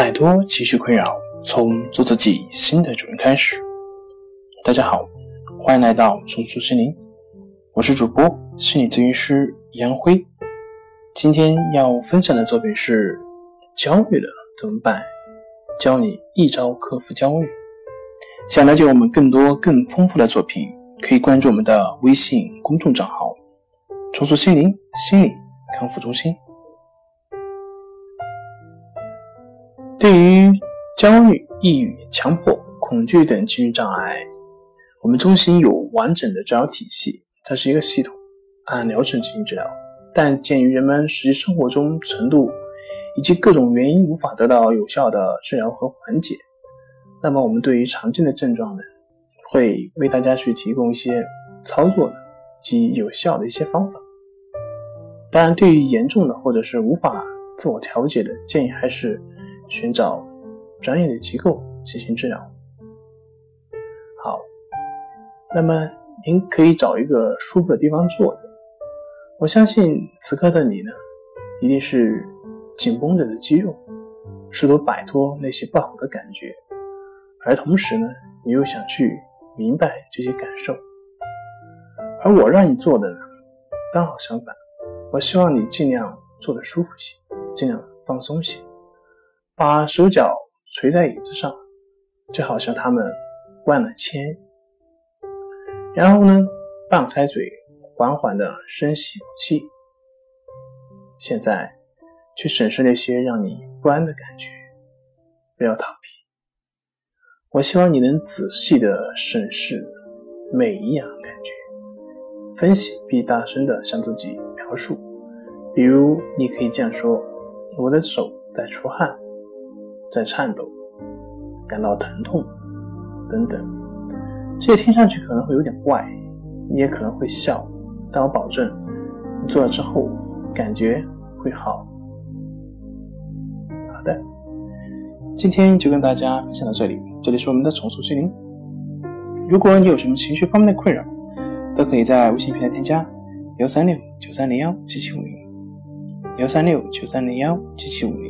摆脱情绪困扰，从做自己新的主人开始。大家好，欢迎来到重塑心灵，我是主播心理咨询师杨辉。今天要分享的作品是：焦虑了怎么办？教你一招克服焦虑。想了解我们更多更丰富的作品，可以关注我们的微信公众账号“重塑心灵心理康复中心”。对于焦虑、抑郁、强迫、恐惧等情绪障碍，我们中心有完整的治疗体系，它是一个系统，按疗程进行治疗。但鉴于人们实际生活中程度以及各种原因无法得到有效的治疗和缓解，那么我们对于常见的症状呢，会为大家去提供一些操作的及有效的一些方法。当然，对于严重的或者是无法自我调节的，建议还是。寻找专业的机构进行治疗。好，那么您可以找一个舒服的地方坐着。我相信此刻的你呢，一定是紧绷着的肌肉，试图摆脱那些不好的感觉，而同时呢，你又想去明白这些感受。而我让你做的呢，刚好相反。我希望你尽量坐得舒服些，尽量放松些。把手脚垂在椅子上，就好像他们灌了铅。然后呢，半开嘴，缓缓的深吸口气。现在，去审视那些让你不安的感觉，不要逃避。我希望你能仔细的审视每一样感觉，分析并大声的向自己描述。比如，你可以这样说：“我的手在出汗。”在颤抖，感到疼痛，等等，这些听上去可能会有点怪，你也可能会笑，但我保证，你做了之后感觉会好。好的，今天就跟大家分享到这里，这里是我们的重塑心灵。如果你有什么情绪方面的困扰，都可以在微信平台添加幺三六九三零幺七七五零，幺三六九三零幺七七五零。